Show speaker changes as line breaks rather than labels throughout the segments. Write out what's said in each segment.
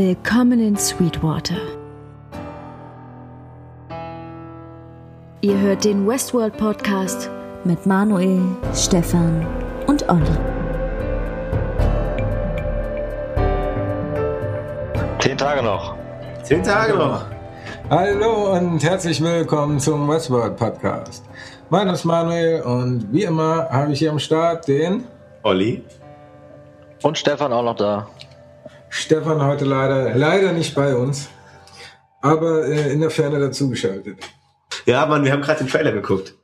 Willkommen in Sweetwater. Ihr hört den Westworld Podcast mit Manuel, Stefan und Olli.
Zehn Tage noch.
Zehn Tage noch.
Hallo und herzlich willkommen zum Westworld Podcast. Mein Name ist Manuel und wie immer habe ich hier am Start den
Olli.
Und Stefan auch noch da.
Stefan heute leider, leider nicht bei uns, aber äh, in der Ferne dazugeschaltet.
Ja, Mann, wir haben gerade den Trailer geguckt.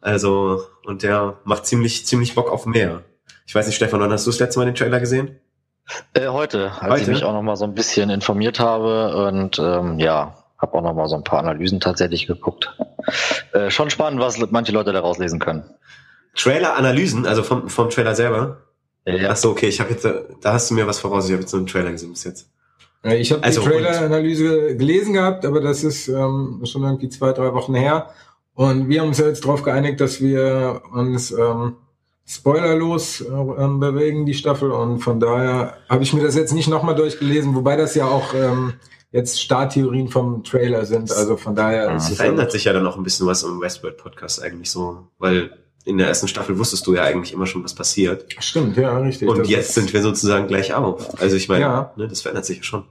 Also, und der macht ziemlich, ziemlich Bock auf mehr. Ich weiß nicht, Stefan, wann hast du das letzte Mal den Trailer gesehen?
Äh, heute, als
Heute?
ich mich auch noch mal so ein bisschen informiert habe und ähm, ja, habe auch noch mal so ein paar Analysen tatsächlich geguckt. Äh, schon spannend, was manche Leute daraus lesen können.
Trailer-Analysen, also vom, vom Trailer selber.
Ja,
Ach so, okay, ich habe jetzt, da hast du mir was voraus. Ich habe jetzt nur einen Trailer gesehen bis jetzt.
Ich habe
Also,
die Trailer-Analyse gelesen gehabt, aber das ist ähm, schon irgendwie zwei, drei Wochen her. Und wir haben uns ja jetzt darauf geeinigt, dass wir uns ähm, spoilerlos äh, ähm, bewegen, die Staffel. Und von daher habe ich mir das jetzt nicht nochmal durchgelesen, wobei das ja auch ähm, jetzt Starttheorien vom Trailer sind. Also von daher
es verändert sich ja dann auch ein bisschen was im Westworld-Podcast eigentlich so, weil in der ersten Staffel wusstest du ja eigentlich immer schon, was passiert.
Stimmt, ja, richtig.
Und jetzt sind wir sozusagen gleich auf. Also ich meine,
Ja.
ne, das verändert sich ja schon.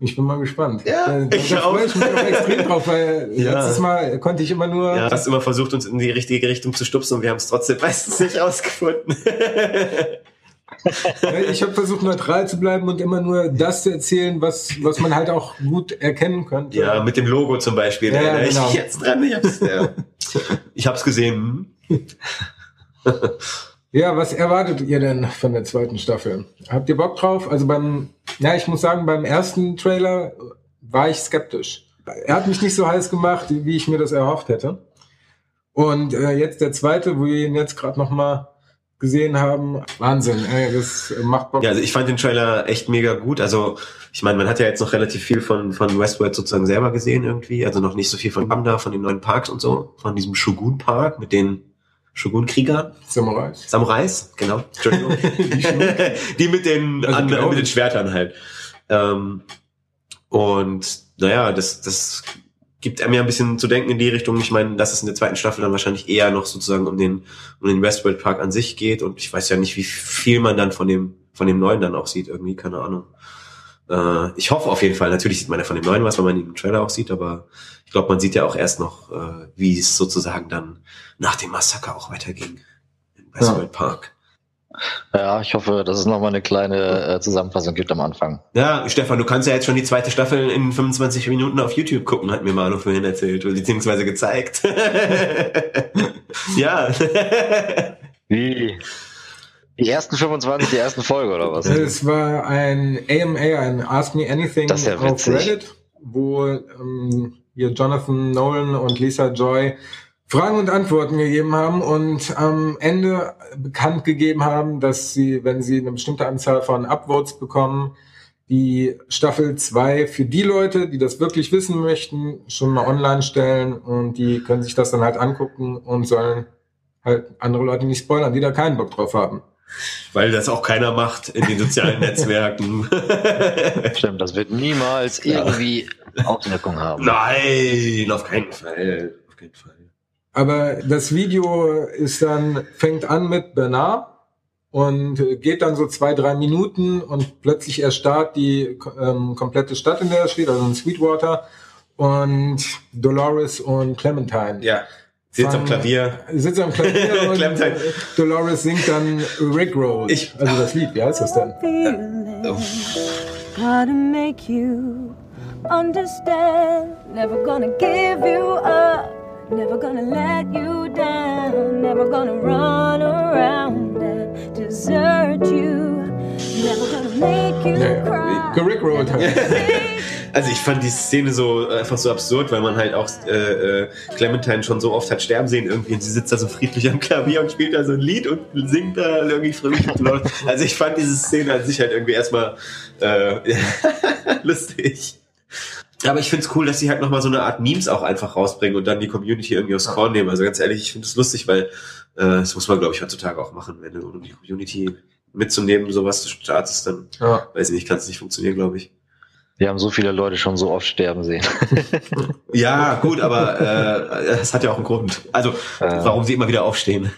Ich bin mal gespannt.
Ja,
da,
ich
da
auch.
freue ich mich auch extrem drauf, weil
Ja.
letztes Mal konnte ich immer nur.
Ja, du hast immer versucht, uns in die richtige Richtung zu stupsen und wir haben es trotzdem meistens nicht rausgefunden.
Ich habe versucht, neutral zu bleiben und immer nur das zu erzählen, was, was man halt auch gut erkennen könnte.
ja, mit dem Logo zum Beispiel.
Ja,
da erinnere
genau.
ich mich jetzt dran. Ich hab's, ja. ich hab's gesehen.
Ja, was erwartet ihr denn von der zweiten Staffel? Habt ihr Bock drauf? Also beim, ja, ich muss sagen, beim ersten Trailer war ich skeptisch. Er hat mich nicht so heiß gemacht, wie ich mir das erhofft hätte. Und äh, jetzt der zweite, wo wir ihn jetzt gerade noch mal gesehen haben, Wahnsinn. Ey, das macht Bock.
Ja, also ich fand den Trailer echt mega gut. Also ich meine, man hat ja jetzt noch relativ viel von, von Westworld sozusagen selber gesehen irgendwie. Also noch nicht so viel von Hamda, von den neuen Parks und so. Von diesem Shogun Park mit den Shogun-Kriegern.
Samurais.
Samurais, genau. Entschuldigung. die mit den,
Also
anderen,
genau.
mit den Schwertern halt. Ähm, und naja, das, das gibt ja ein bisschen zu denken in die Richtung. Ich meine, dass es in der zweiten Staffel dann wahrscheinlich eher noch sozusagen um den, um den Westworld Park an sich geht. Und ich weiß ja nicht, wie viel man dann von dem, von dem neuen dann auch sieht, irgendwie, keine Ahnung. Äh, ich hoffe auf jeden Fall. Natürlich sieht man ja von dem neuen was, weil man ihn im Trailer auch sieht, aber ich glaube, man sieht ja auch erst noch, äh, wie es sozusagen dann nach dem Massaker auch weiterging im Westworld Park.
ja, ich hoffe, dass es noch mal eine kleine äh, Zusammenfassung gibt am Anfang.
Ja, Stefan, du kannst ja jetzt schon die zweite Staffel in 25 Minuten auf YouTube gucken, hat mir Manu vorhin erzählt, oder beziehungsweise gezeigt. ja.
Wie? Die ersten 25, die ersten Folge oder was?
Es war ein AMA, ein Ask Me Anything
ja
auf. Reddit, wo ähm, hier Jonathan Nolan und Lisa Joy Fragen und Antworten gegeben haben und am Ende bekannt gegeben haben, dass sie, wenn sie eine bestimmte Anzahl von Upvotes bekommen, die Staffel 2 für die Leute, die das wirklich wissen möchten, schon mal online stellen und die können sich das dann halt angucken und sollen halt andere Leute nicht spoilern, die da keinen Bock drauf haben.
Weil das auch keiner macht in den sozialen Netzwerken.
Stimmt, das wird niemals irgendwie Auswirkungen haben.
Nein, auf keinen Fall. Auf keinen Fall.
Aber das Video ist dann, fängt an mit Bernard und geht dann so zwei, drei Minuten und plötzlich erstarrt die ähm, komplette Stadt, in der er steht, also in Sweetwater und Dolores und Clementine.
Ja. Sitzt am Klavier.
Sitzt am Klavier und äh, Dolores singt dann Rickroll.
Ich-
also das Lied, wie heißt das denn?
Oh.
Gotta make you understand. Never gonna give you up. Never gonna let you down. Never gonna run around and desert you. Never gonna make you cry.
gerickrollt halt.
Also ich fand die Szene so äh, einfach so absurd, weil man halt auch äh, äh, Clementine schon so oft hat sterben sehen irgendwie und sie sitzt da so friedlich am Klavier und spielt da so ein Lied und singt da irgendwie fröhlich. Also ich fand diese Szene an sich halt irgendwie erstmal äh, lustig. Aber ich find's cool, dass sie halt nochmal so eine Art Memes auch einfach rausbringen und dann die Community irgendwie aufs Korn nehmen. Also ganz ehrlich, ich finde es lustig, weil äh, das muss man, glaube ich, heutzutage auch machen, wenn du um die Community mitzunehmen, sowas du startest, dann
Ja.
weiß ich nicht, kann es nicht funktionieren, glaube ich.
Wir haben so viele Leute schon so oft sterben sehen.
Ja, gut, aber äh, es hat ja auch einen Grund. Also,
Äh.
warum sie immer wieder aufstehen.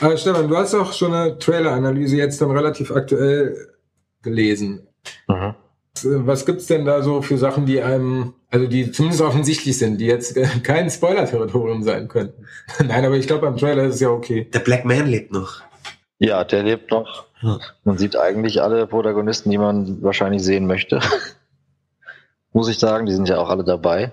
Äh, Stefan, du hast doch schon eine Trailer-Analyse jetzt dann relativ aktuell gelesen.
Mhm.
Was gibt's denn da so für Sachen, die einem, also die zumindest offensichtlich sind, die jetzt äh, kein Spoiler-Territorium sein könnten? Nein, aber ich glaube, beim Trailer ist es ja okay.
Der Black Man lebt noch.
Ja, der lebt noch. Man sieht eigentlich alle Protagonisten, die man wahrscheinlich sehen möchte. Muss ich sagen, die sind ja auch alle dabei.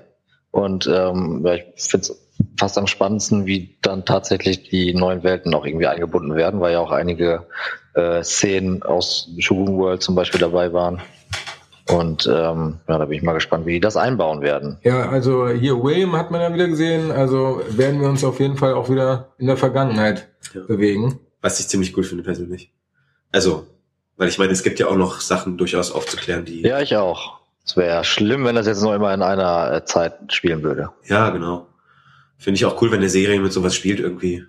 Und ähm, ja, ich finde es fast am spannendsten, wie dann tatsächlich die neuen Welten auch irgendwie eingebunden werden, weil ja auch einige äh, Szenen aus Shogun World zum Beispiel dabei waren. Und ähm, ja, da bin ich mal gespannt, wie die das einbauen werden.
Ja, also hier William hat man ja wieder gesehen, also werden wir uns auf jeden Fall auch wieder in der Vergangenheit
Ja.
bewegen.
Was ich ziemlich cool finde persönlich. Also, weil ich meine, es gibt ja auch noch Sachen durchaus aufzuklären, die.
Ja, ich auch. Es wäre schlimm, wenn das jetzt noch immer in einer äh, Zeit spielen würde.
Ja, genau. Finde ich auch cool, wenn eine Serie mit sowas spielt irgendwie.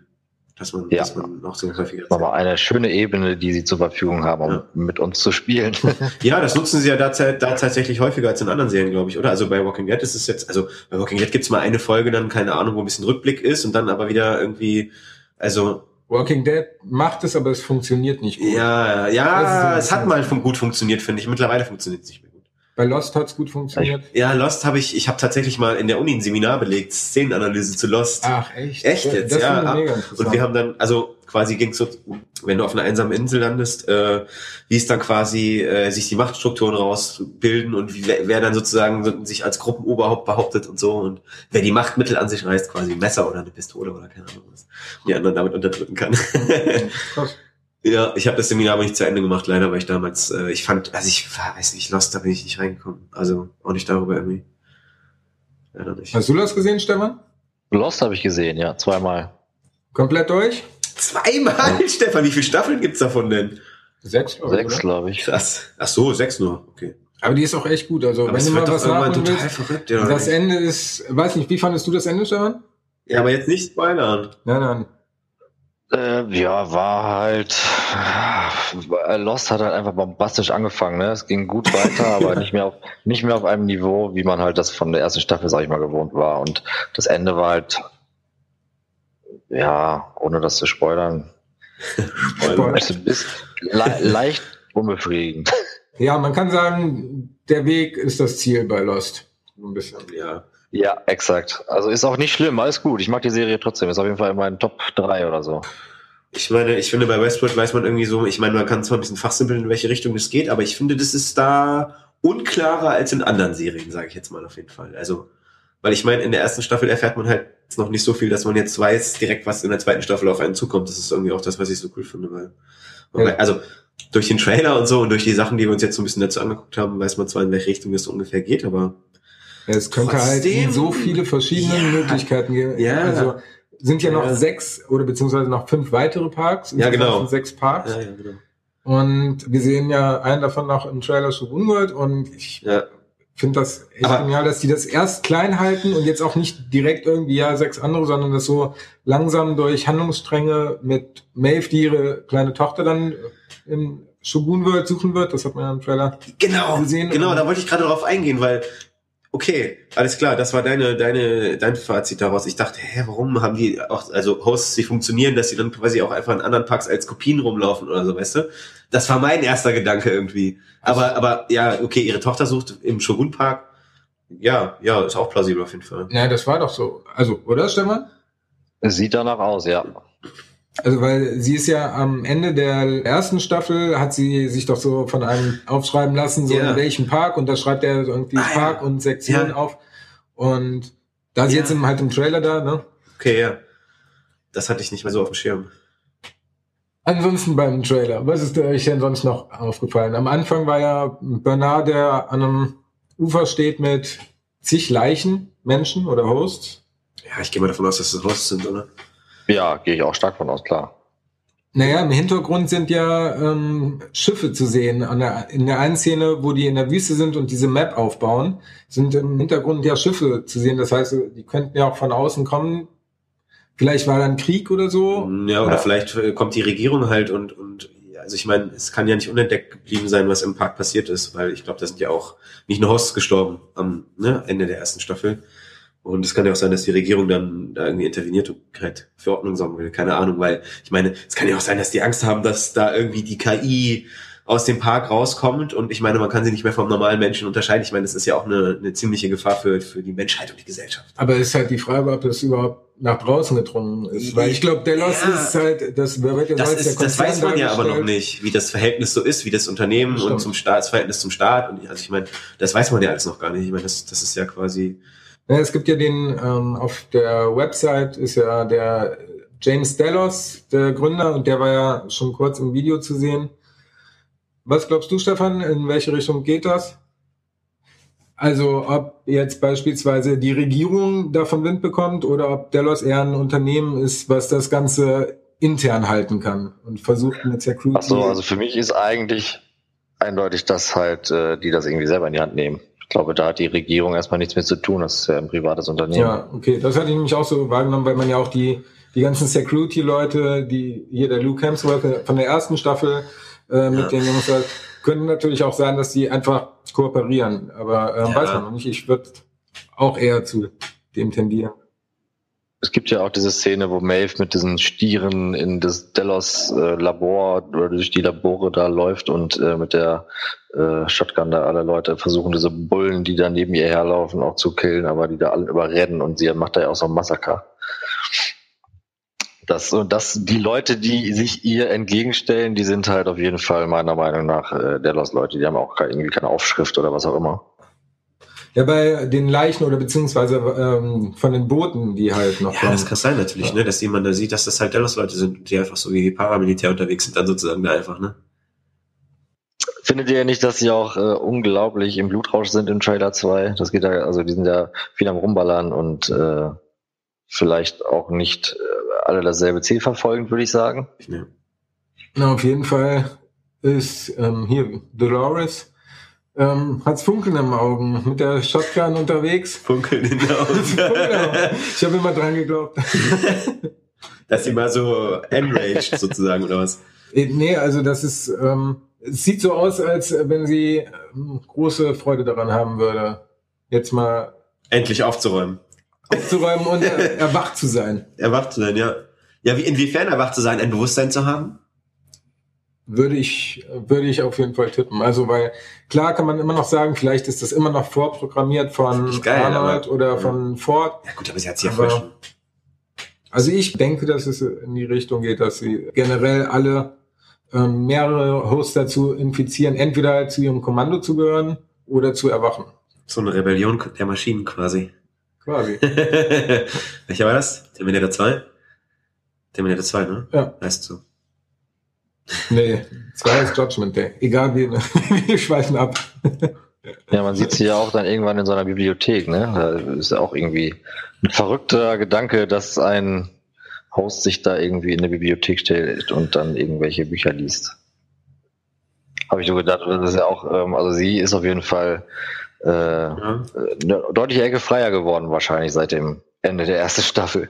Dass man,
Ja.
dass man auch so häufiger.
Aber eine schöne Ebene, die sie zur Verfügung haben, um
Ja.
mit uns zu spielen.
Ja, das nutzen sie ja da, da tatsächlich häufiger als in anderen Serien, glaube ich, oder? Also bei Walking Dead ist es jetzt, also bei Walking Dead gibt's mal eine Folge, dann keine Ahnung, wo ein bisschen Rückblick ist und dann aber wieder irgendwie, also
Walking Dead macht es, aber es funktioniert nicht gut.
ja, ja, es hat mal gut funktioniert, finde ich. Mittlerweile funktioniert es nicht mehr gut.
Bei Lost hat's gut funktioniert.
Ja, Lost habe ich, ich habe tatsächlich mal in der Uni ein Seminar belegt, Szenenanalyse zu Lost.
Ach, echt?
Echt jetzt,
das
ja. Und wir haben dann, also quasi ging's so, wenn du auf einer einsamen Insel landest, äh, wie es dann quasi äh, sich die Machtstrukturen rausbilden und wie, wer, dann sozusagen so, sich als Gruppenoberhaupt behauptet und so und wer die Machtmittel an sich reißt, quasi ein Messer oder eine Pistole oder keine Ahnung was, die anderen damit unterdrücken kann.
Krass.
ja, ich habe das Seminar aber nicht zu Ende gemacht, leider, weil ich damals, äh, ich fand, also ich war, weiß nicht, Lost, da bin ich nicht reingekommen. Also auch nicht darüber irgendwie. Leider nicht.
Hast du das gesehen, Stefan?
Lost habe ich gesehen, ja, zweimal.
Komplett durch?
Zweimal, Stefan, wie viele Staffeln gibt's davon denn?
Sechs, glaube ich,
Sechs, glaube ich.
Krass. Ach so, sechs nur. Okay.
Aber die ist auch echt gut. Also,
Aber
wenn
es
du mal was nachholen
total
willst.
verrückt, ja.
Das Ende ist, weiß nicht, wie fandest du das Ende, Stefan?
Ja, aber jetzt nicht spoilern.
Nein, nein.
Äh, ja, war halt. äh, Lost hat halt einfach bombastisch angefangen, ne? Es ging gut weiter, aber nicht mehr auf nicht mehr auf einem Niveau, wie man halt das von der ersten Staffel, sag ich mal, gewohnt war. Und das Ende war halt, ja, ohne das zu spoilern,
Spoiler.
also bis le leicht unbefriedigend.
Ja, man kann sagen, der Weg ist das Ziel bei Lost. Ein bisschen.
Ja.
Ja, exakt. Also ist auch nicht schlimm, alles gut. Ich mag die Serie trotzdem. Ist auf jeden Fall in meinen Top 3 oder so.
Ich meine, ich finde, bei Westworld weiß man irgendwie so, ich meine, man kann zwar ein bisschen fachsimpeln, in welche Richtung das geht, aber ich finde, das ist da unklarer als in anderen Serien, sage ich jetzt mal auf jeden Fall. Also, weil ich meine, in der ersten Staffel erfährt man halt jetzt noch nicht so viel, dass man jetzt weiß, direkt was in der zweiten Staffel auf einen zukommt. Das ist irgendwie auch das, was ich so cool finde, weil,
Ja.
also, durch den Trailer und so und durch die Sachen, die wir uns jetzt so ein bisschen dazu angeguckt haben, weiß man zwar, in welche Richtung so ungefähr geht, aber
Es könnte halt
Trotzdem-
so viele verschiedene
Ja.
Möglichkeiten geben.
Ja.
Also sind ja noch
Ja.
sechs oder beziehungsweise noch fünf weitere Parks.
Ja, genau.
Sechs Parks.
ja, ja, genau.
Und wir sehen ja einen davon noch im Trailer Shogun World und ich
Ja,
finde das echt
Aber-
genial, dass die das erst klein halten und jetzt auch nicht direkt irgendwie ja sechs andere, sondern das so langsam durch Handlungsstränge mit Maeve, die ihre kleine Tochter dann im Shogun World suchen wird. Das hat man ja im Trailer.
Genau,
gesehen.
genau, da wollte ich gerade drauf eingehen, weil, okay, alles klar, das war deine, deine, dein Fazit daraus. Ich dachte, hä, warum haben die auch, also Hosts, die funktionieren, dass sie dann quasi auch einfach in anderen Parks als Kopien rumlaufen oder so, weißt du? Das war mein erster Gedanke irgendwie. Aber, aber, ja, okay, ihre Tochter sucht im Shogun Park. Ja, ja, ist auch plausibel auf jeden Fall.
Ja, das war doch so. Also, oder Stefan?
Sieht danach aus, ja.
Also, weil sie ist ja am Ende der ersten Staffel, hat sie sich doch so von einem aufschreiben lassen, so
Ja.
in welchem Park, und da schreibt er irgendwie
Ah, ja.
Park und Sektion
Ja.
auf. Und da ist
Ja.
jetzt im, halt im Trailer da, ne?
Okay, ja. Das hatte ich nicht mehr so auf dem Schirm.
Ansonsten beim Trailer, was ist euch denn sonst noch aufgefallen? Am Anfang war ja Bernard, der an einem Ufer steht mit zig Leichen, Menschen oder Hosts.
Ja, ich gehe mal davon aus, dass das Hosts sind, oder?
Ja, gehe ich auch stark von aus, klar.
Naja, im Hintergrund sind ja ähm, Schiffe zu sehen. An der, in der einen Szene, wo die in der Wüste sind und diese Map aufbauen, sind im Hintergrund ja Schiffe zu sehen. Das heißt, die könnten ja auch von außen kommen. Vielleicht war dann Krieg oder so.
Ja, oder
Ja.
vielleicht äh, kommt die Regierung halt und, und also ich meine, es kann ja nicht unentdeckt geblieben sein, was im Park passiert ist, weil ich glaube, da sind ja auch nicht nur Hosts gestorben am ne, Ende der ersten Staffel. Und es kann ja auch sein, dass die Regierung dann da irgendwie interveniert und halt für Ordnung sorgen will. Keine Ahnung, weil ich meine, es kann ja auch sein, dass die Angst haben, dass da irgendwie die KI aus dem Park rauskommt und ich meine, man kann sie nicht mehr vom normalen Menschen unterscheiden. Ich meine, das ist ja auch eine, eine ziemliche Gefahr für, für die Menschheit und die Gesellschaft.
Aber es ist halt die Frage, ob das überhaupt nach draußen gedrungen ist. Weil ich glaube, Delos
Ja.
ist halt, das wird ja
Das,
als der
ist, das weiß man ja aber noch nicht, wie das Verhältnis so ist, wie das Unternehmen
Stimmt.
und zum Staat, das Verhältnis zum Staat. Und also ich meine, das weiß man ja alles noch gar nicht. Ich meine, das, das ist ja quasi.
Es gibt ja den, ähm, auf der Website ist ja der James Delos, der Gründer, und der war ja schon kurz im Video zu sehen. Was glaubst du, Stefan? In welche Richtung geht das? Also ob jetzt beispielsweise die Regierung davon Wind bekommt oder ob Delos eher ein Unternehmen ist, was das Ganze intern halten kann und versucht mit Security.
Ach so, also für mich ist eigentlich eindeutig, dass halt äh, die das irgendwie selber in die Hand nehmen. Ich glaube, da hat die Regierung erstmal nichts mit zu tun. Das ist ja ein privates Unternehmen.
Ja, okay. Das hatte ich nämlich auch so wahrgenommen, weil man ja auch die, die ganzen Security-Leute, die hier der Luke Hemsworth von der ersten Staffel äh, mit
Ja.
den Jungs hat, können natürlich auch sein, dass die einfach kooperieren. Aber äh,
Ja.
weiß man noch nicht. Ich würde auch eher zu dem tendieren.
Es gibt ja auch diese Szene, wo Maeve mit diesen Stieren in das Delos äh, Labor oder durch die Labore da läuft und äh, mit der äh, Shotgun da alle Leute versuchen, diese Bullen, die da neben ihr herlaufen, auch zu killen, aber die da alle überrennen und sie macht da ja auch so ein Massaker. Das, und das, die Leute, die sich ihr entgegenstellen, die sind halt auf jeden Fall meiner Meinung nach äh, Delos-Leute. Die haben auch keine, irgendwie keine Aufschrift oder was auch immer.
Ja, bei den Leichen oder beziehungsweise ähm, von den Booten, die halt noch
Ja, das kann sein natürlich, ne, dass jemand da sieht, dass das halt Dallas-Leute sind, die einfach so wie Paramilitär unterwegs sind, dann sozusagen da einfach, ne?
Findet ihr nicht, dass sie auch äh, unglaublich im Blutrausch sind im Trailer 2? Das geht ja, also die sind ja viel am Rumballern und äh, vielleicht auch nicht äh, alle dasselbe Ziel verfolgen, würde ich sagen.
ne.
Na, auf jeden Fall ist ähm, hier Dolores ähm, hat's Funkeln im Augen mit der Shotgun unterwegs.
Funkeln in der
Genau.
Augen.
Ich habe immer dran geglaubt.
dass sie mal so enraged sozusagen, oder was?
Äh, Nee, also das ist, ähm, es sieht so aus, als wenn sie ähm, große Freude daran haben würde, jetzt mal
Endlich aufzuräumen.
aufzuräumen und äh, erwacht zu sein.
Erwacht zu sein, ja. Ja, wie, inwiefern erwacht zu sein, ein Bewusstsein zu haben?
Würde ich, würde ich auf jeden Fall tippen. Also, weil klar kann man immer noch sagen, vielleicht ist das immer noch vorprogrammiert von
geil,
Arnold
aber-
oder
ja.
von Ford.
Ja gut, aber sie hat sich ja schon.
Also ich denke, dass es in die Richtung geht, dass sie generell alle ähm, mehrere Hosts dazu infizieren, entweder zu ihrem Kommando zu gehören oder zu erwachen.
So eine Rebellion der Maschinen quasi.
Quasi.
Welcher war das? Terminator 2? Terminator 2, ne?
Ja.
Heißt so.
Nee, zwei ist Judgment Day. Egal, wie wir schweifen ab.
Ja, man sieht sie ja auch dann irgendwann in so einer Bibliothek, ne? Da ist ja auch irgendwie ein verrückter Gedanke, dass ein Host sich da irgendwie in eine Bibliothek stellt und dann irgendwelche Bücher liest. Habe ich so gedacht, das ist ja auch, ähm, also sie ist auf jeden Fall äh,
Ja.
eine deutliche Ecke freier geworden, wahrscheinlich seit dem Ende der ersten Staffel.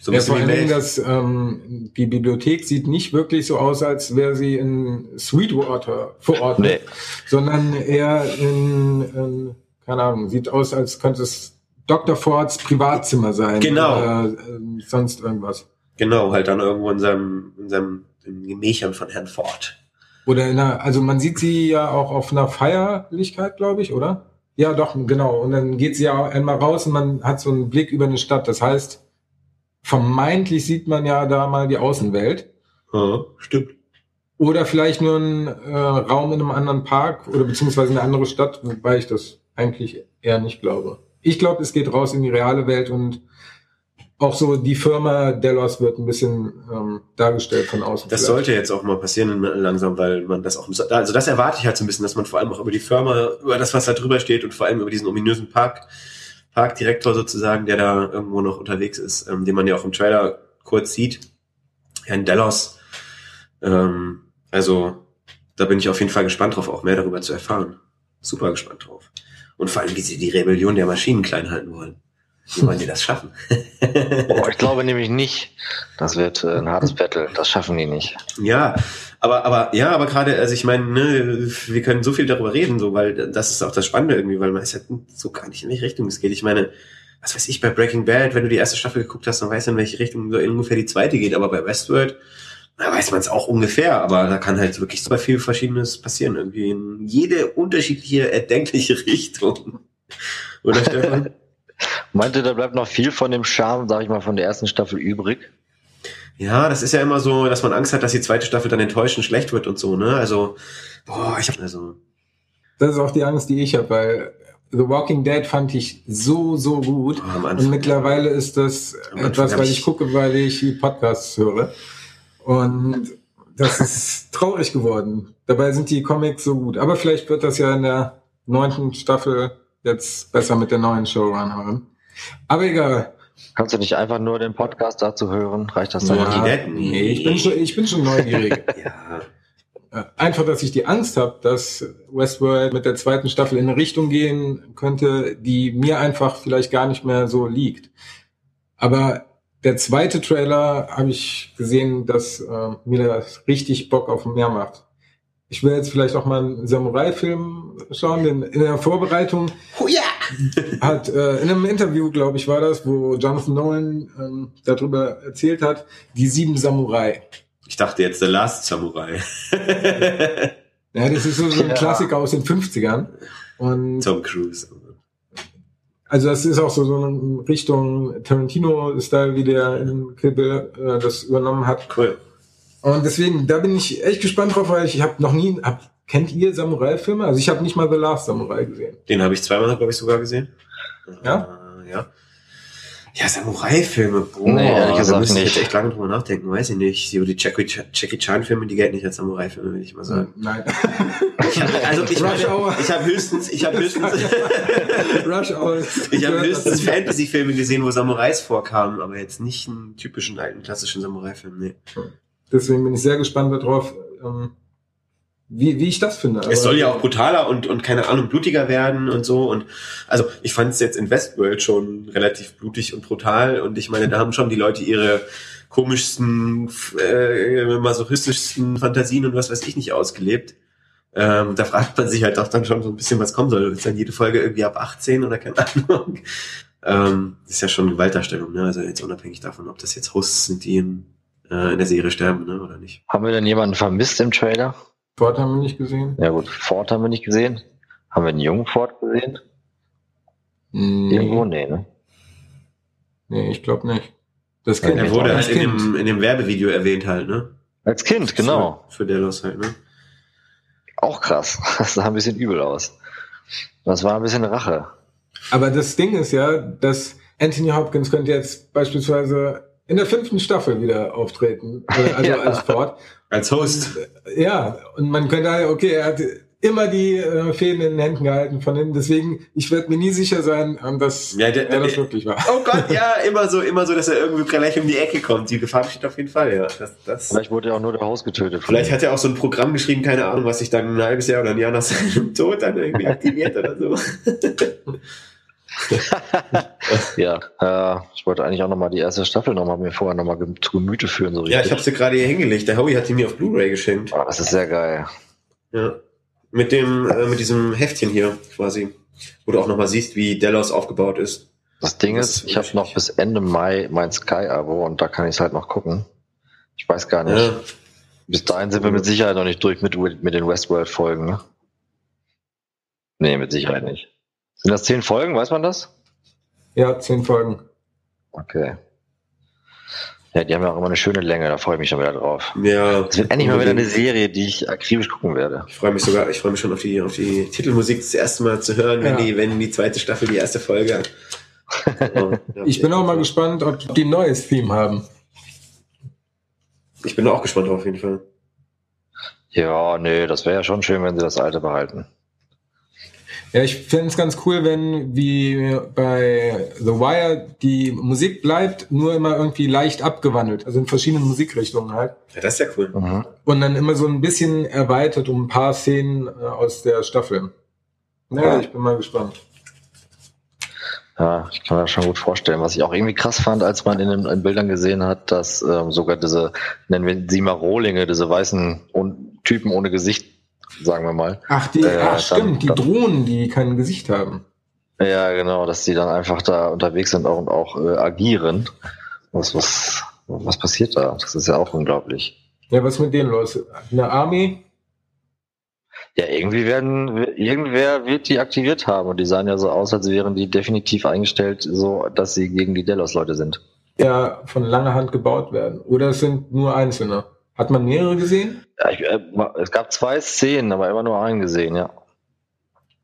So ein
Ja,
bisschen
vor allen Dingen, dass ähm, die Bibliothek sieht nicht wirklich so aus, als wäre sie in Sweetwater verordnet,
Nee.
sondern eher in, in, keine Ahnung, sieht aus, als könnte es Dr. Fords Privatzimmer sein.
Genau.
Oder äh, sonst irgendwas.
Genau, halt dann irgendwo in seinem, in seinem in Gemächern von Herrn Ford.
Oder in einer, also man sieht sie ja auch auf einer Feierlichkeit, glaube ich, oder? Ja, doch, genau. Und dann geht sie ja einmal raus und man hat so einen Blick über eine Stadt. Das heißt, vermeintlich sieht man ja da mal die Außenwelt.
Ja, stimmt.
Oder vielleicht nur ein äh, Raum in einem anderen Park oder beziehungsweise eine andere Stadt, wobei ich das eigentlich eher nicht glaube. Ich glaube, es geht raus in die reale Welt und auch so die Firma Delos wird ein bisschen ähm, dargestellt von außen.
Das
vielleicht.
sollte jetzt auch mal passieren langsam, weil man das auch, also das erwarte ich halt so ein bisschen, dass man vor allem auch über die Firma, über das, was da drüber steht und vor allem über diesen ominösen Park, Parkdirektor sozusagen, der da irgendwo noch unterwegs ist, ähm, den man ja auch im Trailer kurz sieht, Herrn Delos. Ähm, also da bin ich auf jeden Fall gespannt drauf, auch mehr darüber zu erfahren. Super gespannt drauf. Und vor allem, wie sie die Rebellion der Maschinen klein halten wollen. Wie wollen die das schaffen?
Boah, ich glaube nämlich nicht. Das wird äh, ein hartes Battle. Das schaffen die nicht.
Ja, aber, aber, ja, aber gerade, also ich meine, ne, wir können so viel darüber reden, so, weil das ist auch das Spannende irgendwie, weil man ist ja so gar nicht in welche Richtung es geht. Ich meine, was weiß ich, bei Breaking Bad, wenn du die erste Staffel geguckt hast, dann weißt du, in welche Richtung so ungefähr die zweite geht, aber bei Westworld, da weiß man es auch ungefähr, aber da kann halt wirklich super viel Verschiedenes passieren, irgendwie in jede unterschiedliche, erdenkliche Richtung. Oder Stefan?
Meinte, da bleibt noch viel von dem Charme, sag ich mal, von der ersten Staffel übrig.
Ja, das ist ja immer so, dass man Angst hat, dass die zweite Staffel dann enttäuschend schlecht wird und so, ne? Also, boah, ich hab, also.
Das ist auch die Angst, die ich habe, weil The Walking Dead fand ich so, so gut.
Oh.
Und mittlerweile ist das etwas, weil
ich-
ich gucke, weil ich die Podcasts höre. Und das ist traurig geworden. Dabei sind die Comics so gut. Aber vielleicht wird das ja in der neunten Staffel jetzt besser mit der neuen Showrunnerin. Aber egal.
Kannst du nicht einfach nur den Podcast dazu hören? Reicht das dann?
Ja,
Dead?
nee, ich bin schon, ich bin schon neugierig.
Ja.
Äh, Einfach, dass ich die Angst habe, dass Westworld mit der zweiten Staffel in eine Richtung gehen könnte, die mir einfach vielleicht gar nicht mehr so liegt. Aber der zweite Trailer habe ich gesehen, dass äh, mir das richtig Bock auf mehr macht. Ich will jetzt vielleicht auch mal einen Samurai-Film schauen, denn in der Vorbereitung
Huja!
hat äh, in einem Interview, glaube ich, war das, wo Jonathan Nolan ähm, darüber erzählt hat, die sieben Samurai.
Ich dachte jetzt The Last Samurai.
Ja, das ist so, so ein
Ja.
Klassiker aus den 50ern. Und
Tom Cruise.
Also das ist auch so, so eine Richtung Tarantino-Style, wie der in Kill Bill äh, das übernommen hat.
Cool.
Und deswegen, da bin ich echt gespannt drauf, weil ich, ich habe noch nie, hab, kennt ihr Samurai-Filme? Also ich habe nicht mal The Last Samurai gesehen.
Den habe ich zweimal, glaube ich, sogar gesehen.
Ja?
Äh, ja. Ja, Samurai-Filme, boah.
Nee, ehrlich
da
gesagt
müsste ich jetzt echt lange drüber nachdenken, weiß ich nicht. Die, die Jackie, Jackie Chan-Filme, die gelten nicht als Samurai-Filme, würde ich mal sagen.
Nein.
Ich hab, also ich,
Rush
meine,
Hour.
ich habe höchstens, ich habe höchstens,
Rush Hour.
ich habe höchstens Fantasy-Filme gesehen, wo Samurais vorkamen, aber jetzt nicht einen typischen alten klassischen Samurai-Film. Nee.
Deswegen bin ich sehr gespannt darauf, ähm, wie, wie ich das finde.
Es soll ja auch brutaler und, und keine Ahnung, blutiger werden und so. Und also ich fand es jetzt in Westworld schon relativ blutig und brutal. Und ich meine, da haben schon die Leute ihre komischsten, äh, masochistischsten Fantasien und was weiß ich nicht ausgelebt. Ähm, da fragt man sich halt auch dann schon so ein bisschen, was kommen soll. Ist dann jede Folge irgendwie ab 18 oder keine Ahnung. Ähm, ist ja schon Gewaltdarstellung, ne? Also jetzt unabhängig davon, ob das jetzt Hosts sind, die in, äh, in der Serie sterben, ne? Oder nicht.
Haben wir denn jemanden vermisst im Trailer?
Ford haben wir nicht gesehen.
Ja gut, Ford haben wir nicht gesehen. Haben wir einen jungen Ford gesehen?
Nee,
Irgendwo? Nee, ne?
nee ich glaube nicht. Das Kind.
Er wurde halt in
Kind.
dem, in dem Werbevideo erwähnt halt, ne?
Als Kind, genau.
Für, für Delos halt, ne?
Auch krass. Das sah ein bisschen übel aus. Das war ein bisschen Rache.
Aber das Ding ist ja, dass Anthony Hopkins könnte jetzt beispielsweise in der fünften Staffel wieder auftreten, äh, also
Ja.
als Ford.
Als Host.
Ja, und man könnte halt, okay, er hat immer die äh, Fäden in den Händen gehalten von ihm, deswegen, ich werde mir nie sicher sein, ähm, dass
Ja, der-
er das
der-
wirklich war.
Oh Gott, ja, immer so, immer so, dass er irgendwie gleich um die Ecke kommt. Die Gefahr besteht auf jeden Fall, ja. Das, das.
Vielleicht wurde ja auch nur der Host getötet.
Vielleicht hat er auch so ein Programm geschrieben, keine Ahnung, was sich dann ein halbes Jahr oder ein Jahr nach seinem Tod dann irgendwie aktiviert oder so.
Ja, äh, ich wollte eigentlich auch nochmal die erste Staffel nochmal mir vorher nochmal zu Gemüte führen. So
Ja, ich habe sie gerade hier hingelegt. Der Howie hat die mir auf Blu-ray geschenkt.
Oh, das ist sehr geil.
Ja. Mit dem, äh, mit diesem Heftchen hier quasi, wo du auch nochmal siehst, wie Delos aufgebaut ist.
Das Ding
Das
ist,
ist
ich habe noch bis Ende Mai mein Sky-Abo und da kann ich es halt noch gucken. Ich weiß gar nicht.
Ja.
Bis dahin sind wir mit Sicherheit noch nicht durch mit, mit den Westworld-Folgen, ne? Nee, mit Sicherheit nicht. Sind das zehn Folgen, weiß man das?
Ja, zehn Folgen.
Okay. Ja, die haben ja auch immer eine schöne Länge, da freue ich mich schon wieder drauf.
Ja.
Es wird endlich mal wieder eine Serie, die ich akribisch gucken werde.
Ich freue mich sogar, ich freue mich schon auf die, auf die Titelmusik das erste Mal zu hören, wenn
Ja.
die, wenn die zweite Staffel die erste Folge hat. So, ja.
Ich bin auch mal gespannt, ob die ein neues Theme haben.
Ich bin auch gespannt drauf, auf jeden Fall.
Ja, nee, das wäre ja schon schön, wenn sie das alte behalten.
Ja, ich fände es ganz cool, wenn wie bei The Wire die Musik bleibt, nur immer irgendwie leicht abgewandelt, also in verschiedenen Musikrichtungen halt.
Ja, das ist ja cool.
Mhm.
Und dann immer so ein bisschen erweitert um ein paar Szenen äh, aus der Staffel. Ja,
Ja.
ich bin mal gespannt.
Ja, ich kann mir das schon gut vorstellen. Was ich auch irgendwie krass fand, als man in den in Bildern gesehen hat, dass ähm, sogar diese, nennen wir sie mal Rohlinge, diese weißen Un Typen ohne Gesicht, sagen wir mal.
Ach, die,
Äh,
ach
dann-
stimmt, die
dann-
Drohnen, die kein Gesicht haben.
Ja, genau, dass die dann einfach da unterwegs sind auch, und auch äh, agieren. Was, was, was passiert da? Das ist ja auch unglaublich.
Ja, was mit denen los? Eine Army?
Ja, irgendwie werden, irgendwer wird die aktiviert haben und die sahen ja so aus, als wären die definitiv eingestellt, so, dass sie gegen die Delos-Leute sind.
ja von langer Hand gebaut werden. Oder es sind nur einzelne. Hat man mehrere gesehen?
Ja, ich, äh, es gab zwei Szenen, aber immer nur einen gesehen, ja.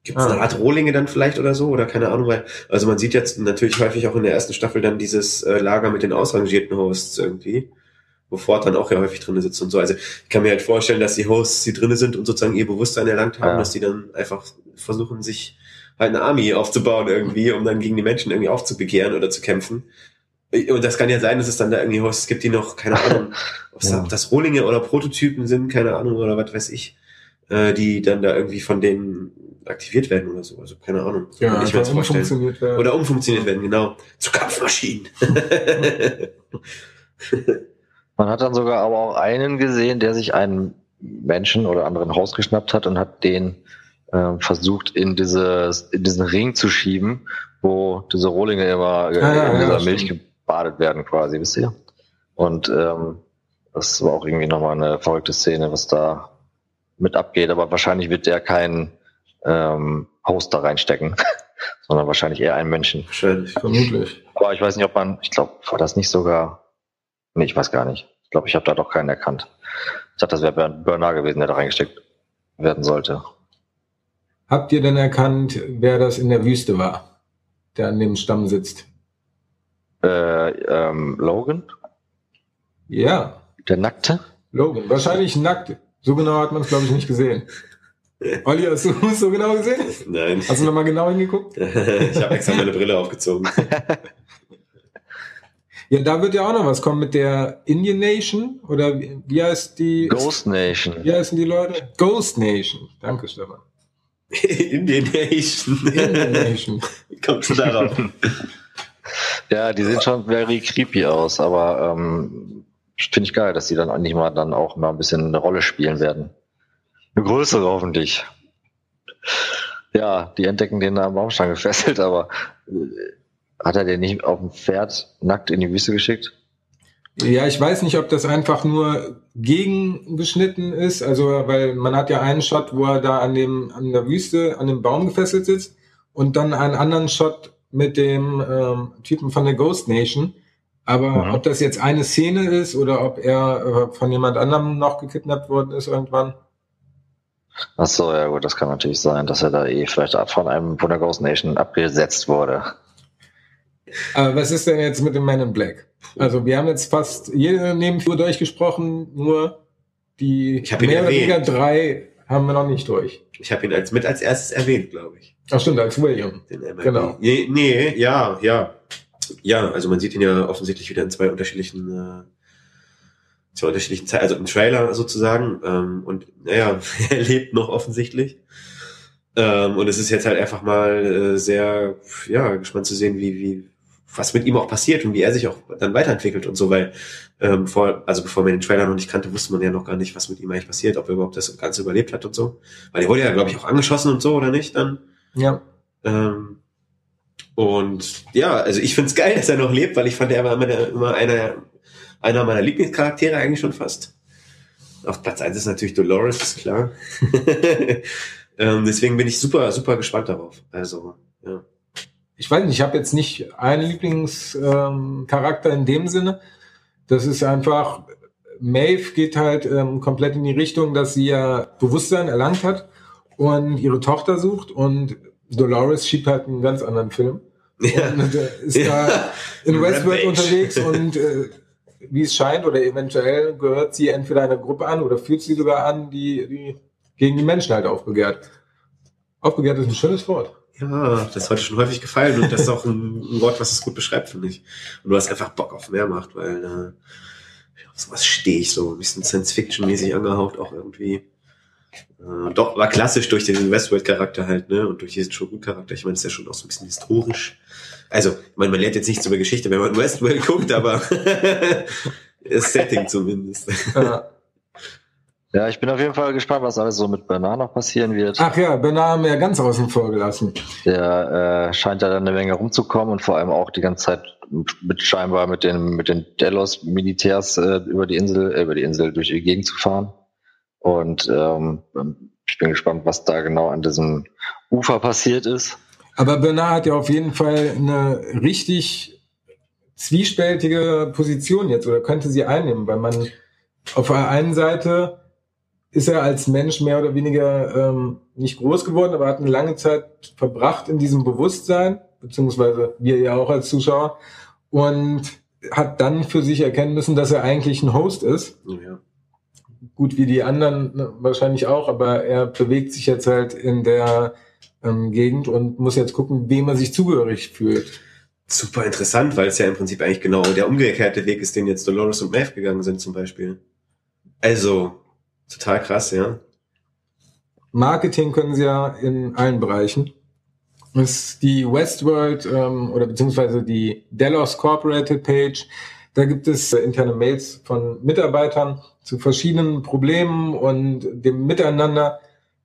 Gibt es
Ah.
eine Art Rohlinge dann vielleicht oder so? Oder keine Ahnung, weil, also man sieht jetzt natürlich häufig auch in der ersten Staffel dann dieses äh, Lager mit den ausrangierten Hosts irgendwie, wo Ford dann auch ja häufig drin sitzt und so. Also ich kann mir halt vorstellen, dass die Hosts, die drinne sind und sozusagen ihr Bewusstsein erlangt haben,
Ja.
dass die dann einfach versuchen, sich halt eine Army aufzubauen irgendwie, um dann gegen die Menschen irgendwie aufzubegehren oder zu kämpfen. Und das kann ja sein, dass es dann da irgendwie Hosts gibt, die noch, keine Ahnung, ob
Ja.
das Rohlinge oder Prototypen sind, keine Ahnung, oder was weiß ich, äh, die dann da irgendwie von denen aktiviert werden oder so. Also keine Ahnung. So kann ich mir das vorstellen.
umfunktioniert werden.
Oder umfunktioniert werden, genau. Zu Kampfmaschinen.
Man hat dann sogar aber auch einen gesehen, der sich einen Menschen oder anderen Haus geschnappt hat und hat den ähm, versucht in dieses in diesen Ring zu schieben, wo diese Rohlinge immer äh,
Ah, ja,
in
ja,
dieser
stimmt.
Milch gebadet werden quasi, wisst ihr? Und ähm, das war auch irgendwie nochmal eine verrückte Szene, was da mit abgeht. Aber wahrscheinlich wird der keinen ähm, Host da reinstecken, sondern wahrscheinlich eher einen Menschen.
Wahrscheinlich.
Vermutlich.
Aber ich weiß nicht, ob man, ich glaube, war das nicht sogar, nee, ich weiß gar nicht. Ich glaube, ich habe da doch keinen erkannt. Ich dachte, das wäre Bern- Bernard gewesen, der da reingesteckt werden sollte.
Habt ihr denn erkannt, wer das in der Wüste war, der an dem Stamm sitzt?
Äh, ähm, Logan,
Ja,
der Nackte?
Logan. Wahrscheinlich nackt. So genau hat man es, glaube ich, nicht gesehen. Olli, hast du es so genau gesehen?
Nein.
Hast du nochmal genau hingeguckt?
ich habe extra meine Brille aufgezogen.
Ja, da wird ja auch noch was kommen mit der Indian Nation. Oder wie, heißt die?
Ghost Nation.
Wie heißen die Leute? Ghost Nation. Danke, Stefan.
Indian Nation.
Indian Nation.
Wie kommst du darauf?
Ja, die sehen schon very creepy aus, aber ähm, finde ich geil, dass die dann eigentlich mal dann auch mal ein bisschen eine Rolle spielen werden. Eine größere hoffentlich. Ja, die entdecken den da am Baumstamm gefesselt, aber äh, hat er den nicht auf dem Pferd nackt in die Wüste geschickt?
Ja, ich weiß nicht, ob das einfach nur gegengeschnitten ist, also weil man hat ja einen Shot, wo er da an dem an der Wüste an dem Baum gefesselt sitzt und dann einen anderen Shot mit dem ähm, Typen von der Ghost Nation. Aber
Mhm.
ob das jetzt eine Szene ist oder ob er äh, von jemand anderem noch gekidnappt worden ist irgendwann.
Ach so, ja gut, das kann natürlich sein, dass er da eh vielleicht von einem von der Ghost Nation abgesetzt wurde.
Aber was ist denn jetzt mit dem Man in Black? Also wir haben jetzt fast jede Nebenfigur durchgesprochen, nur die mehr oder weniger drei haben wir noch nicht durch.
Ich habe ihn als mit als erstes erwähnt, glaube ich.
Ach stimmt, als William. Genau.
Nee, nee, ja, ja. Ja, also man sieht ihn ja offensichtlich wieder in zwei unterschiedlichen, äh, zwei unterschiedlichen Zeiten, also im Trailer sozusagen. Ähm, und naja, er lebt noch offensichtlich. Ähm, und es ist jetzt halt einfach mal äh, sehr, ja, gespannt zu sehen, wie, wie, was mit ihm auch passiert und wie er sich auch dann weiterentwickelt und so, weil ähm, vor, also bevor man den Trailer noch nicht kannte, wusste man ja noch gar nicht, was mit ihm eigentlich passiert, ob er überhaupt das Ganze überlebt hat und so. Weil er wurde ja, glaube ich, auch angeschossen und so, oder nicht? Dann.
Ja.
Ähm, und ja, also ich find's geil, dass er noch lebt, weil ich fand, er war immer, der, immer einer, einer meiner Lieblingscharaktere eigentlich schon fast. Auf Platz eins ist natürlich Dolores, ist klar. ähm, deswegen bin ich super, super gespannt darauf. Also, ja.
Ich weiß nicht, ich habe jetzt nicht einen Lieblingscharakter ähm, in dem Sinne. Das ist einfach, Maeve geht halt ähm, komplett in die Richtung, dass sie ja Bewusstsein erlangt hat und ihre Tochter sucht und Dolores schiebt halt einen ganz anderen Film.
Ja.
Und äh, ist
Ja.
da in Westworld unterwegs und äh, wie es scheint oder eventuell gehört sie entweder einer Gruppe an oder fühlt sie sogar an, die, die gegen die Menschen halt aufbegehrt. Aufbegehrt ist ein schönes Wort.
Ja, das ist heute schon häufig gefallen und das ist auch ein, ein Wort, was es gut beschreibt, finde ich. Und du hast einfach Bock auf mehr macht, weil äh, auf sowas stehe ich so, ein bisschen Science-Fiction-mäßig angehaucht auch irgendwie. Äh, doch, war klassisch durch diesen Westworld-Charakter halt, ne? Und durch diesen Shogun-Charakter. Ich meine, ist ja schon auch so ein bisschen historisch. Also, ich meine, man lernt jetzt nichts über Geschichte, wenn man Westworld guckt, aber das Setting zumindest.
Ja.
Ja, ich bin auf jeden Fall gespannt, was alles so mit Bernard noch passieren wird.
Ach ja, Bernard haben wir ja ganz außen vor gelassen.
Der äh, scheint ja dann eine Menge rumzukommen und vor allem auch die ganze Zeit mit scheinbar mit den mit den Delos-Militärs äh, über die Insel, äh, über die Insel durch die Gegend zu fahren. Und ähm, ich bin gespannt, was da genau an diesem Ufer passiert ist.
Aber Bernard hat ja auf jeden Fall eine richtig zwiespältige Position jetzt oder könnte sie einnehmen, weil man auf der einen Seite ist er als Mensch mehr oder weniger ähm, nicht groß geworden, aber hat eine lange Zeit verbracht in diesem Bewusstsein, beziehungsweise wir ja auch als Zuschauer, und hat dann für sich erkennen müssen, dass er eigentlich ein Host ist.
Ja.
Gut wie die anderen ne, wahrscheinlich auch, aber er bewegt sich jetzt halt in der ähm, Gegend und muss jetzt gucken, wem er sich zugehörig fühlt.
Super interessant, weil es ja im Prinzip eigentlich genau der umgekehrte Weg ist, den jetzt Dolores und Maeve gegangen sind zum Beispiel. Also, total krass, ja.
Marketing können sie ja in allen Bereichen. ist die Westworld ähm, oder beziehungsweise die Delos Corporated Page. Da gibt es äh, interne Mails von Mitarbeitern zu verschiedenen Problemen und dem Miteinander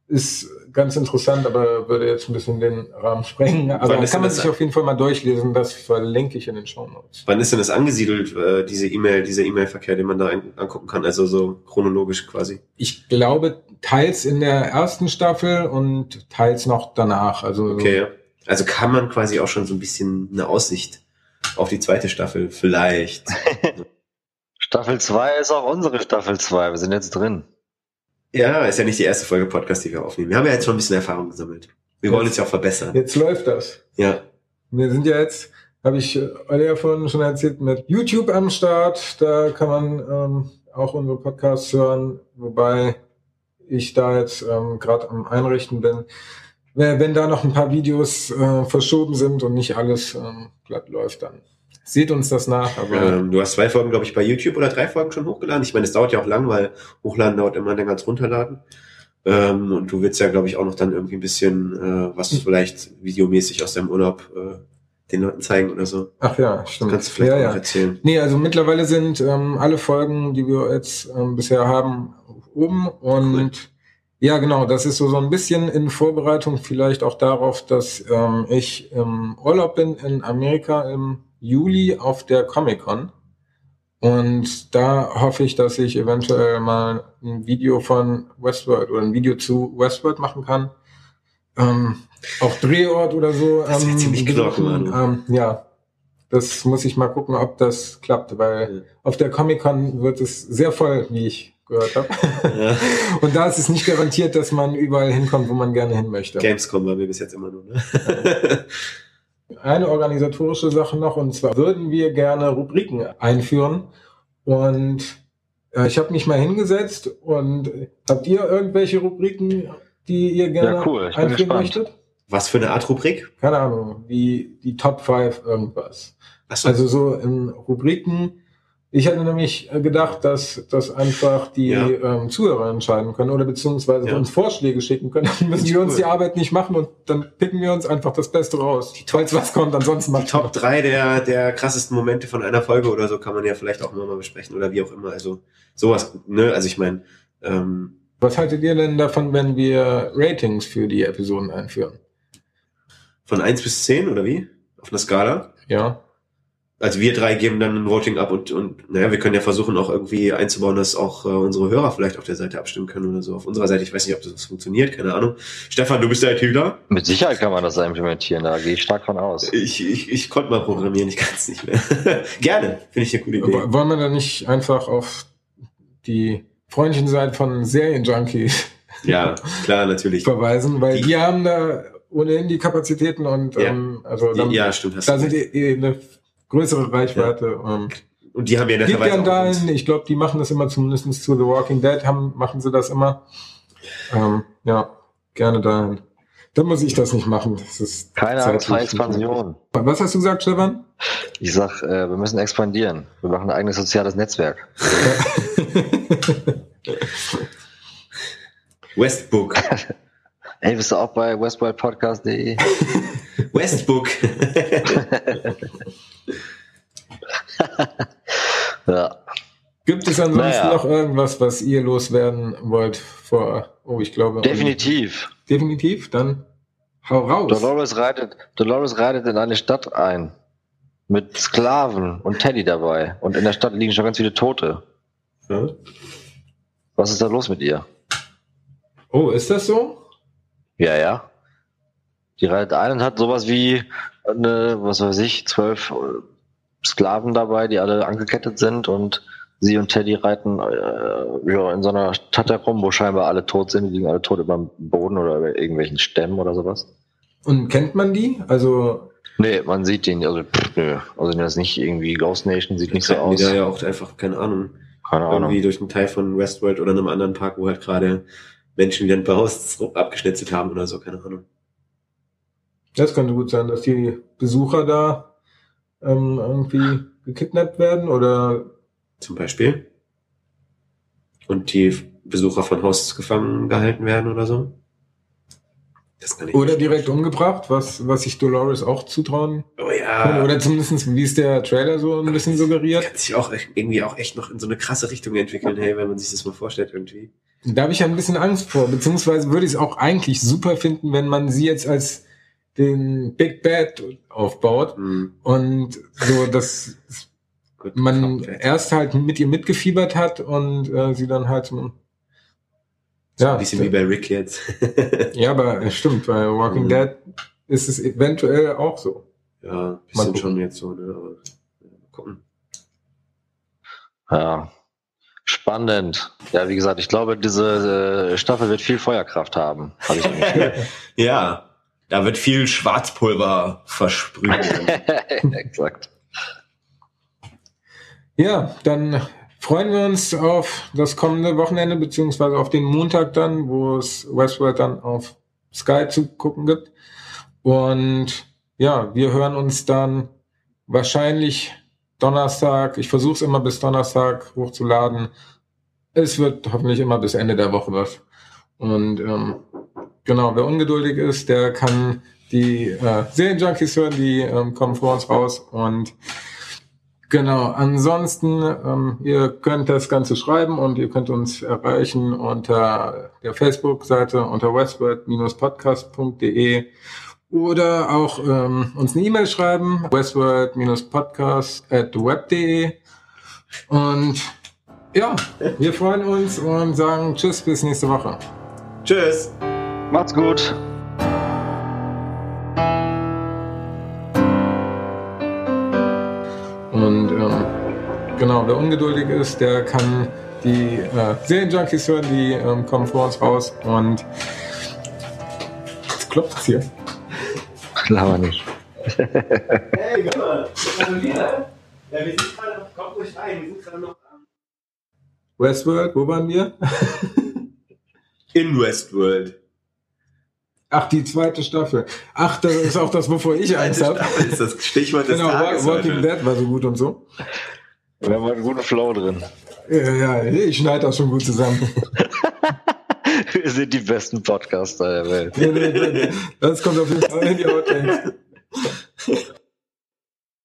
ist ganz interessant, aber würde jetzt ein bisschen den Rahmen sprengen. Aber
Wann
kann man sich auf jeden Fall mal durchlesen. Das verlinke ich in den Show Notes.
Wann ist denn das angesiedelt, äh, diese E-Mail, dieser E-Mail-Verkehr, den man da angucken kann? Also so chronologisch quasi.
Ich glaube, teils in der ersten Staffel und teils noch danach. Also
Okay, ja. Also kann man quasi auch schon so ein bisschen eine Aussicht auf die zweite Staffel vielleicht.
Staffel 2 ist auch unsere Staffel 2. Wir sind jetzt drin.
Ja, ist ja nicht die erste Folge Podcast, die wir aufnehmen. Wir haben ja jetzt schon ein bisschen Erfahrung gesammelt. Wir wollen uns ja auch verbessern.
jetzt läuft das.
Ja.
Wir sind ja jetzt, habe ich alle ja vorhin schon erzählt, mit YouTube am Start. Da kann man ähm, auch unsere Podcasts hören, wobei ich da jetzt ähm, gerade am Einrichten bin. Wenn wenn da noch ein paar Videos äh, verschoben sind und nicht alles ähm, glatt läuft, dann seht uns das nach. Aber
Ähm, du hast zwei Folgen, glaube ich, bei YouTube oder drei Folgen schon hochgeladen. Ich meine, es dauert ja auch lang, weil Hochladen dauert immer länger als runterladen. Ähm, und du willst ja, glaube ich, auch noch dann irgendwie ein bisschen äh, was vielleicht videomäßig aus deinem Urlaub äh, den Leuten zeigen oder so.
ach ja,
Das
stimmt.
kannst du vielleicht
ja,
auch
ja.
erzählen.
Nee, also mittlerweile sind ähm, alle Folgen, die wir jetzt ähm, bisher haben, oben. Und
Cool.
ja, genau, das ist so, so ein bisschen in Vorbereitung vielleicht auch darauf, dass ähm, ich im Urlaub bin in Amerika im Juli auf der Comic-Con. Und da hoffe ich, dass ich eventuell mal ein Video von Westworld oder ein Video zu Westworld machen kann. Ähm, auch Drehort oder so.
Das
ähm,
ziemlich knochen,
ähm, Ja, das muss ich mal gucken, ob das klappt, weil
Ja.
auf der Comic-Con wird es sehr voll, wie ich gehört habe.
Ja.
Und da ist es nicht garantiert, dass man überall hinkommt, wo man gerne hin möchte.
Gamescom waren wir bis jetzt immer nur, ne?
Eine organisatorische Sache noch, und zwar würden wir gerne Rubriken einführen. Und äh, ich habe mich mal hingesetzt und äh, habt ihr irgendwelche Rubriken, die ihr gerne
Ja, cool,
einführen möchtet?
Was für eine Art Rubrik?
Keine Ahnung, die, die Top 5 irgendwas.
Achso,
Also so in Rubriken. Ich hätte nämlich gedacht, dass, dass einfach die
Ja.
ähm, Zuhörer entscheiden können oder beziehungsweise
Ja.
uns Vorschläge schicken können. Dann müssen wir uns
cool.
die Arbeit nicht machen und dann picken wir uns einfach das Beste raus. Falls was kommt, ansonsten
die
macht
Top 3 der, der krassesten Momente von einer Folge oder so kann man ja vielleicht auch nochmal besprechen oder wie auch immer. Also sowas, ne? Also ich meine, ähm,
Was haltet ihr denn davon, wenn wir Ratings für die Episoden einführen?
von 1 bis 10 oder wie? Auf einer Skala?
Ja.
Also wir drei geben dann ein Voting ab und, und naja, wir können ja versuchen auch irgendwie einzubauen, dass auch äh, unsere Hörer vielleicht auf der Seite abstimmen können oder so. Auf unserer Seite, ich weiß nicht, ob das funktioniert, keine Ahnung. Stefan, du bist der ITler.
Mit Sicherheit kann man das implementieren, da gehe ich stark von aus.
Ich, ich, ich konnte mal programmieren, ich kann es nicht mehr. Gerne, finde ich eine coole Idee.
Wollen wir da nicht einfach auf die freundlichen Seite von Serienjunkies
Ja, klar, natürlich.
verweisen, weil
Die-
die, haben da ohnehin die Kapazitäten und
Ja.
ähm, also dann,
ja, stimmt. Hast
da sind die, eh eine größere Reichweite. Ähm,
Und die haben ja uns-
dahin. Ich glaube, die machen das immer zumindest zu The Walking Dead, haben, machen sie das immer. Ähm, ja, gerne dahin. Dann muss ich das nicht machen. Das ist
Keine Angst vor Expansion.
Was hast du gesagt, Stefan?
Ich sag, äh, wir müssen expandieren. Wir machen ein eigenes soziales Netzwerk.
Westbook.
Ey, bist du auch bei westworldpodcast.de?
Westbook.
ja.
Gibt es ansonsten
Naja.
noch irgendwas, was ihr loswerden wollt vor, oh, ich glaube.
Definitiv.
Definitiv, dann hau raus.
Dolores reitet, Dolores reitet in eine Stadt ein. Mit Sklaven und Teddy dabei. Und in der Stadt liegen schon ganz viele Tote.
Ja.
Was ist da los mit ihr?
Oh, ist das so?
Ja, ja. Die reitet ein und hat sowas wie eine, was weiß ich, zwölf äh, Sklaven dabei, die alle angekettet sind und sie und Teddy reiten äh, ja, in so einer Stadt herum, wo scheinbar alle tot sind, die liegen alle tot über dem Boden oder über irgendwelchen Stämmen oder sowas.
Und kennt man die? Also,
Nee, man sieht den, also pff, nö, also das ist nicht irgendwie Ghost Nation, sieht nicht so
Reiten die
aus.
da ja auch einfach, keine Ahnung,
Keine Ahnung.
irgendwie durch einen Teil von Westworld oder einem anderen Park, wo halt gerade Menschen wieder ein paar Haus abgeschnetzelt haben oder so, keine Ahnung.
Das könnte gut sein, dass die Besucher da ähm, irgendwie gekidnappt werden oder
Zum Beispiel. Und die Besucher von Hosts gefangen gehalten werden oder so. Das kann ich
oder direkt umgebracht, was, was sich Dolores auch zutrauen
Oh
kann.
ja.
Oder zumindest, wie es der Trailer so ein bisschen suggeriert.
kann sich auch irgendwie auch echt noch in so eine krasse Richtung entwickeln, hey, wenn man sich das mal vorstellt irgendwie.
Da habe ich ja ein bisschen Angst vor, beziehungsweise würde ich es auch eigentlich super finden, wenn man sie jetzt als den Big Bad aufbaut
Hm,
und so, dass
gut,
man erst halt mit ihr mitgefiebert hat und äh, sie dann halt so,
So
ja,
ein bisschen wie bei Rick jetzt.
ja, aber äh, stimmt, bei Walking
Mhm.
Dead ist es eventuell auch so.
ja, bisschen schon jetzt so, ne? Aber, gucken.
Ja. Spannend. Ja, wie gesagt, ich glaube, diese äh, Staffel wird viel Feuerkraft haben. Hab ich
ja, da wird viel Schwarzpulver versprüht.
Exakt.
Ja, dann freuen wir uns auf das kommende Wochenende, beziehungsweise auf den Montag dann, wo es Westworld dann auf Sky zu gucken gibt. Und ja, wir hören uns dann wahrscheinlich Donnerstag. Ich versuche es immer bis Donnerstag hochzuladen. Es wird hoffentlich immer bis Ende der Woche was. Und ähm, genau, wer ungeduldig ist, der kann die äh, Serienjunkies hören, die ähm, kommen vor uns raus und Genau, ansonsten, ähm, ihr könnt das Ganze schreiben und ihr könnt uns erreichen unter der Facebook-Seite unter westworld-podcast.de oder auch ähm, uns eine E-Mail schreiben, westworld-podcast at web.de und ja, wir freuen uns und sagen Tschüss bis nächste Woche.
Tschüss!
Macht's gut.
Und ähm, genau, wer ungeduldig ist, der kann die äh, Serienjunkies hören, die ähm, kommen vor uns raus und jetzt klopft's hier.
Laber nicht.
Hey, guck mal, gratuliere! Ja, wir sind gerade noch, kommt ruhig rein, wir sind gerade noch am
Westworld, wo waren wir?
in Westworld.
Ach, die zweite Staffel. Ach, das ist auch das, wovor ich eins habe.
Ist das Stichwort des
Genau,
Tages
Walking
heute.
Dead war so gut und so.
Wir haben einen guten Flow drin.
Ja, ja, ich schneide das schon gut zusammen.
Wir sind die besten Podcaster der Welt.
Nee, nee, nee, Das kommt auf jeden Fall in die Outtakes.